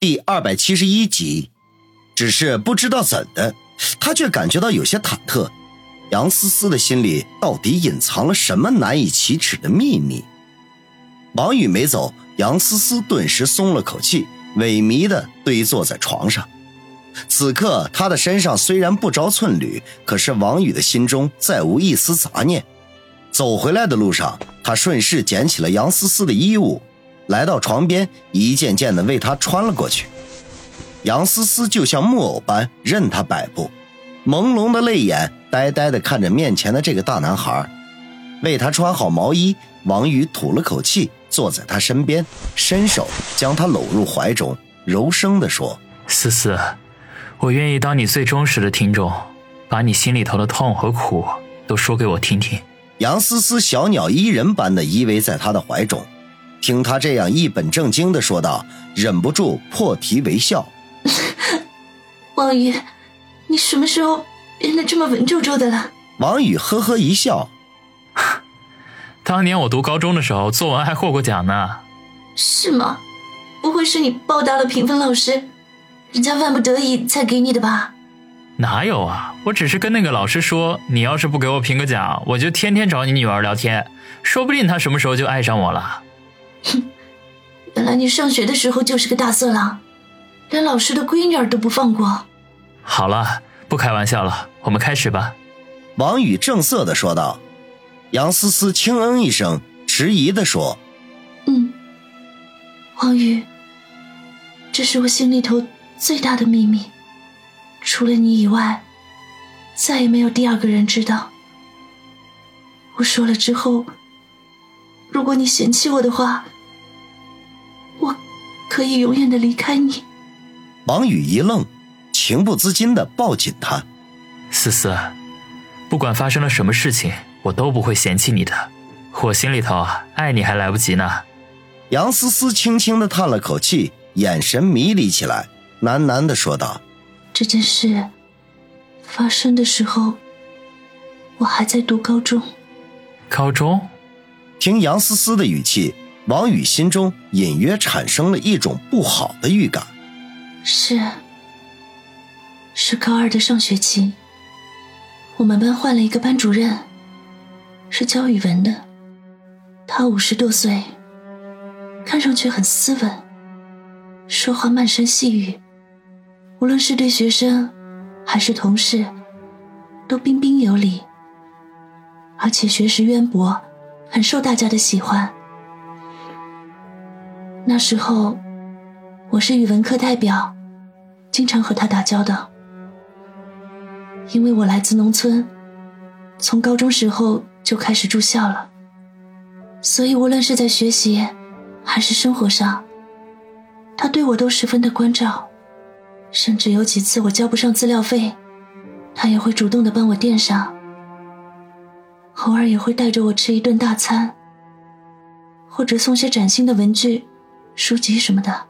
第二百七十一集。只是不知道怎的，他却感觉到有些忐忑。杨思思的心里到底隐藏了什么难以启齿的秘密？王宇没走，杨思思顿时松了口气，萎靡的堆坐在床上。此刻，他的身上虽然不着寸缕，可是王宇的心中再无一丝杂念。走回来的路上，他顺势捡起了杨思思的衣物，来到床边，一件件的为他穿了过去。杨思思就像木偶般任他摆布，朦胧的泪眼呆呆的看着面前的这个大男孩，为他穿好毛衣。王宇吐了口气，坐在他身边，伸手将他搂入怀中，柔声地说：“思思，我愿意当你最忠实的听众，把你心里头的痛和苦都说给我听听。”杨思思小鸟依人般的依偎在他的怀中，听他这样一本正经的说道，忍不住破涕为笑。王宇，你什么时候变得这么文绉绉的了？王宇呵呵一笑，当年我读高中的时候，作文还获过奖呢。是吗？不会是你报答了评分老师，人家万不得已才给你的吧？哪有啊！我只是跟那个老师说，你要是不给我评个奖，我就天天找你女儿聊天，说不定她什么时候就爱上我了。哼，原来你上学的时候就是个大色狼。连老师的闺女儿都不放过。好了，不开玩笑了，我们开始吧。王宇正色的说道。杨思思轻嗯一声，迟疑的说：“嗯，王宇，这是我心里头最大的秘密，除了你以外，再也没有第二个人知道。我说了之后，如果你嫌弃我的话，我可以永远的离开你。”王宇一愣，情不自禁的抱紧他。思思，不管发生了什么事情，我都不会嫌弃你的。我心里头爱你还来不及呢。杨思思轻轻的叹了口气，眼神迷离起来，喃喃的说道：“这件事发生的时候，我还在读高中。高中？听杨思思的语气，王宇心中隐约产生了一种不好的预感。”是，是高二的上学期，我们班换了一个班主任，是教语文的。他五十多岁，看上去很斯文，说话慢声细语，无论是对学生还是同事，都彬彬有礼，而且学识渊博，很受大家的喜欢。那时候，我是语文课代表。经常和他打交道，因为我来自农村，从高中时候就开始住校了，所以无论是在学习还是生活上，他对我都十分的关照，甚至有几次我交不上资料费，他也会主动的帮我垫上，偶尔也会带着我吃一顿大餐，或者送些崭新的文具、书籍什么的。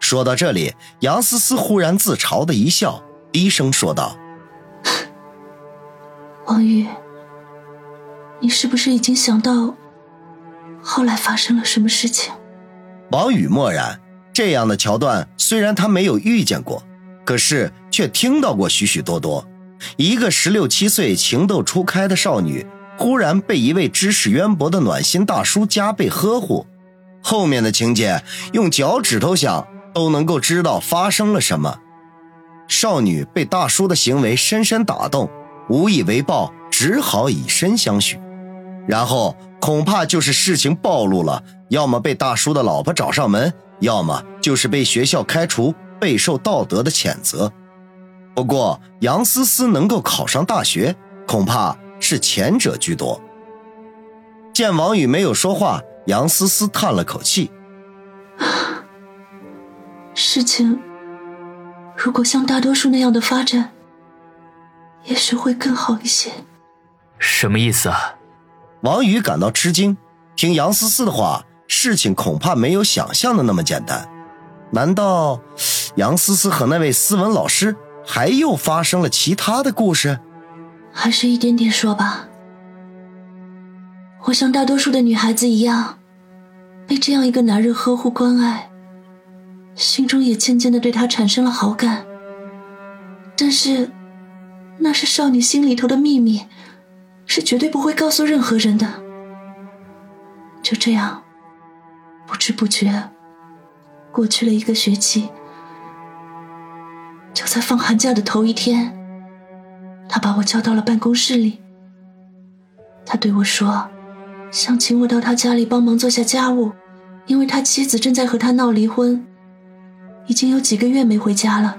说到这里，杨思思忽然自嘲的一笑，低声说道：“王宇，你是不是已经想到后来发生了什么事情？”王宇默然。这样的桥段虽然他没有遇见过，可是却听到过许许多多。一个十六七岁情窦初开的少女，忽然被一位知识渊博的暖心大叔加倍呵护，后面的情节用脚趾头想。都能够知道发生了什么。少女被大叔的行为深深打动，无以为报，只好以身相许。然后恐怕就是事情暴露了，要么被大叔的老婆找上门，要么就是被学校开除，备受道德的谴责。不过杨思思能够考上大学，恐怕是前者居多。见王宇没有说话，杨思思叹了口气。事情如果像大多数那样的发展，也许会更好一些。什么意思啊？王宇感到吃惊。听杨思思的话，事情恐怕没有想象的那么简单。难道杨思思和那位斯文老师还又发生了其他的故事？还是一点点说吧。我像大多数的女孩子一样，被这样一个男人呵护关爱。心中也渐渐的对他产生了好感。但是，那是少女心里头的秘密，是绝对不会告诉任何人的。就这样，不知不觉过去了一个学期。就在放寒假的头一天，他把我叫到了办公室里。他对我说，想请我到他家里帮忙做下家务，因为他妻子正在和他闹离婚，已经有几个月没回家了。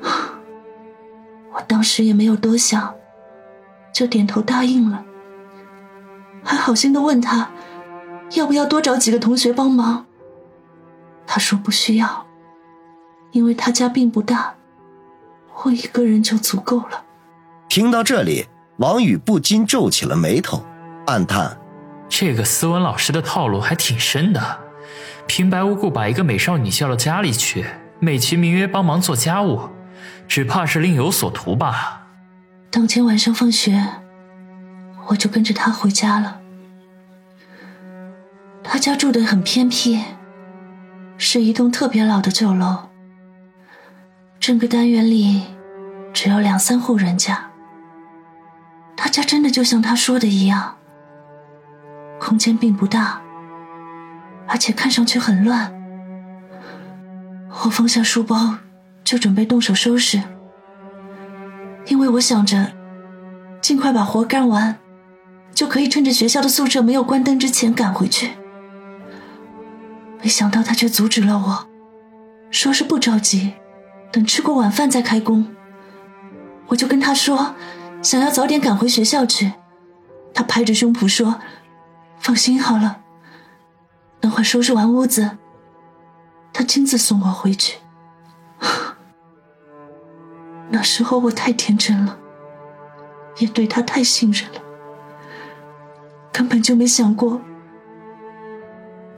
我当时也没有多想，就点头答应了，还好心的问他。要不要多找几个同学帮忙？他说不需要，因为他家并不大，我一个人就足够了。听到这里，王宇不禁皱起了眉头，暗叹：这个斯文老师的套路还挺深的，平白无故把一个美少女叫到家里去，美其名曰帮忙做家务，只怕是另有所图吧。当天晚上放学，我就跟着他回家了。他家住的很偏僻，是一栋特别老的旧楼。整个单元里只有两三户人家。他家真的就像他说的一样，空间并不大，而且看上去很乱。我放下书包，就准备动手收拾，因为我想着尽快把活干完，就可以趁着学校的宿舍没有关灯之前赶回去。没想到他却阻止了我，说是不着急，等吃过晚饭再开工。我就跟他说，想要早点赶回学校去。他拍着胸脯说：“放心好了，等会收拾完屋子，他亲自送我回去。”那时候我太天真了，也对他太信任了，根本就没想过。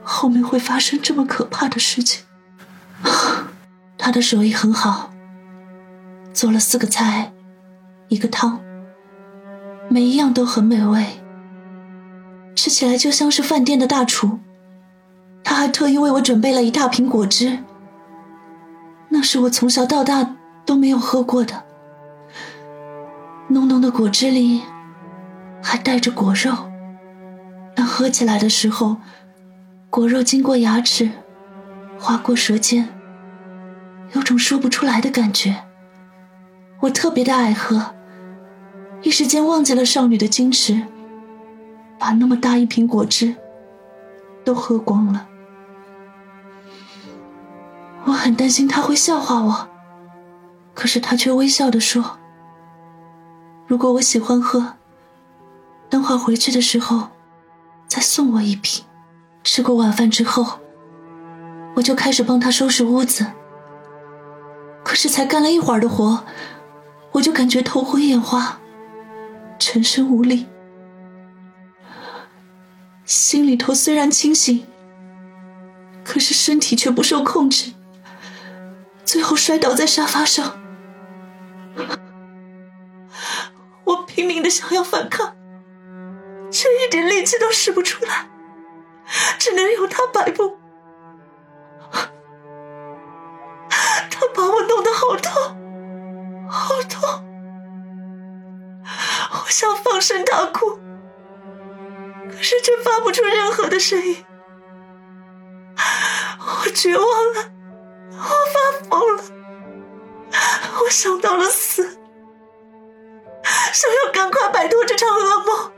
后面会发生这么可怕的事情。他的手艺很好，做了四个菜，一个汤，每一样都很美味，吃起来就像是饭店的大厨。他还特意为我准备了一大瓶果汁，那是我从小到大都没有喝过的。浓浓的果汁里还带着果肉，当喝起来的时候。果肉经过牙齿，划过舌尖，有种说不出来的感觉。我特别的爱喝，一时间忘记了少女的矜持，把那么大一瓶果汁都喝光了。我很担心他会笑话我，可是他却微笑的说：“如果我喜欢喝，等会回去的时候再送我一瓶。”吃过晚饭之后，我就开始帮他收拾屋子。可是才干了一会儿的活，我就感觉头昏眼花，全身无力，心里头虽然清醒，可是身体却不受控制，最后摔倒在沙发上。我拼命的想要反抗，却一点力气都使不出来。只能由他摆布，他把我弄得好痛，想放声大哭，可是却发不出任何的声音。我绝望了，我发疯了，我想到了死，想要赶快摆脱这场噩梦。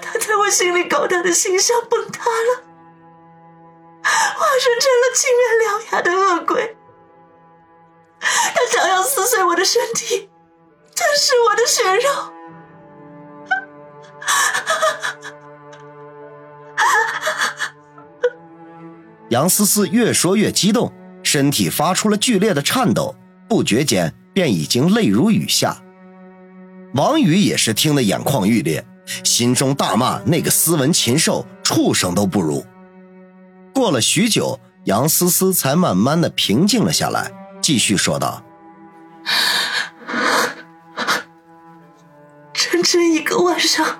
他在我心里高大的形象崩塌了，化身成了青面獠牙的恶鬼。想要撕碎我的身体，吞噬我的血肉。杨思思越说越激动，身体发出了剧烈的颤抖，不觉间便已经泪如雨下。王宇也是听得眼眶欲裂。心中大骂那个斯文禽兽，畜生都不如。过了许久，杨思思才慢慢的平静了下来，继续说道：“整整一个晚上，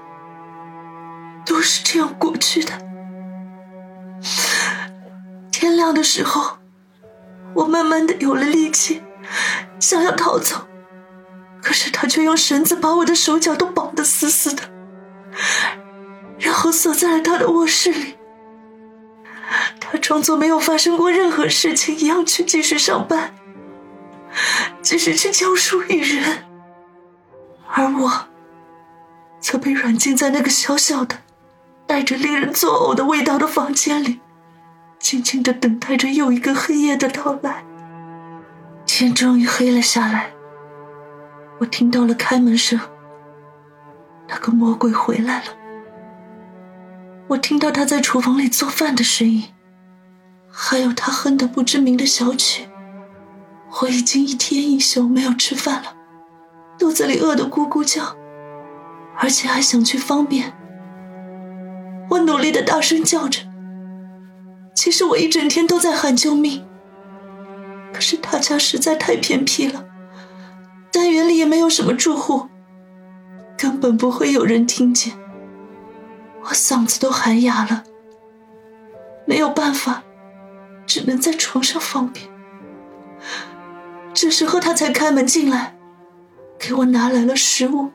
都是这样过去的。天亮的时候，我慢慢的有了力气，想要逃走，可是他却用绳子把我的手脚都绑得死死的，然后锁在了他的卧室里。他装作没有发生过任何事情一样去继续上班，继续去教书育人，而我则被软禁在那个小小的、带着令人作呕的味道的房间里。静静的等待着又一个黑夜的到来。天终于黑了下来，我听到了开门声。那个魔鬼回来了。我听到他在厨房里做饭的声音，还有他哼的不知名的小曲。我已经一天一宿没有吃饭了，肚子里饿得咕咕叫，而且还想去方便。我努力的大声叫着。其实我一整天都在喊救命，可是他家实在太偏僻了，单元里也没有什么住户，根本不会有人听见。我嗓子都喊哑了，没有办法，只能在床上方便。这时候他才开门进来，给我拿来了食物。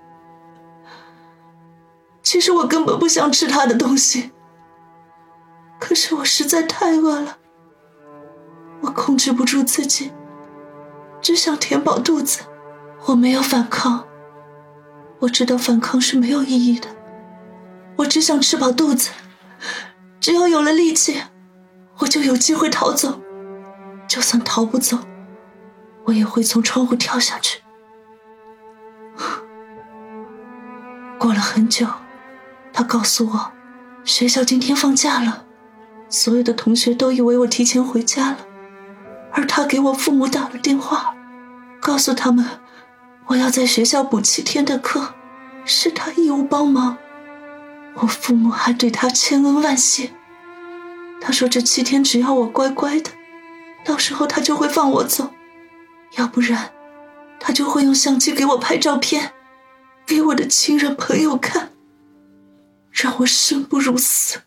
其实我根本不想吃他的东西。可是我实在太饿了，我控制不住自己，只想填饱肚子。我没有反抗，我知道反抗是没有意义的。我只想吃饱肚子，只要有了力气，我就有机会逃走。就算逃不走，我也会从窗户跳下去。过了很久，他告诉我，学校今天放假了。所有的同学都以为我提前回家了，而他给我父母打了电话，告诉他们我要在学校补七天的课，是他义务帮忙。我父母还对他千恩万谢。他说这七天只要我乖乖的，到时候他就会放我走，要不然他就会用相机给我拍照片，给我的亲人朋友看，让我生不如死。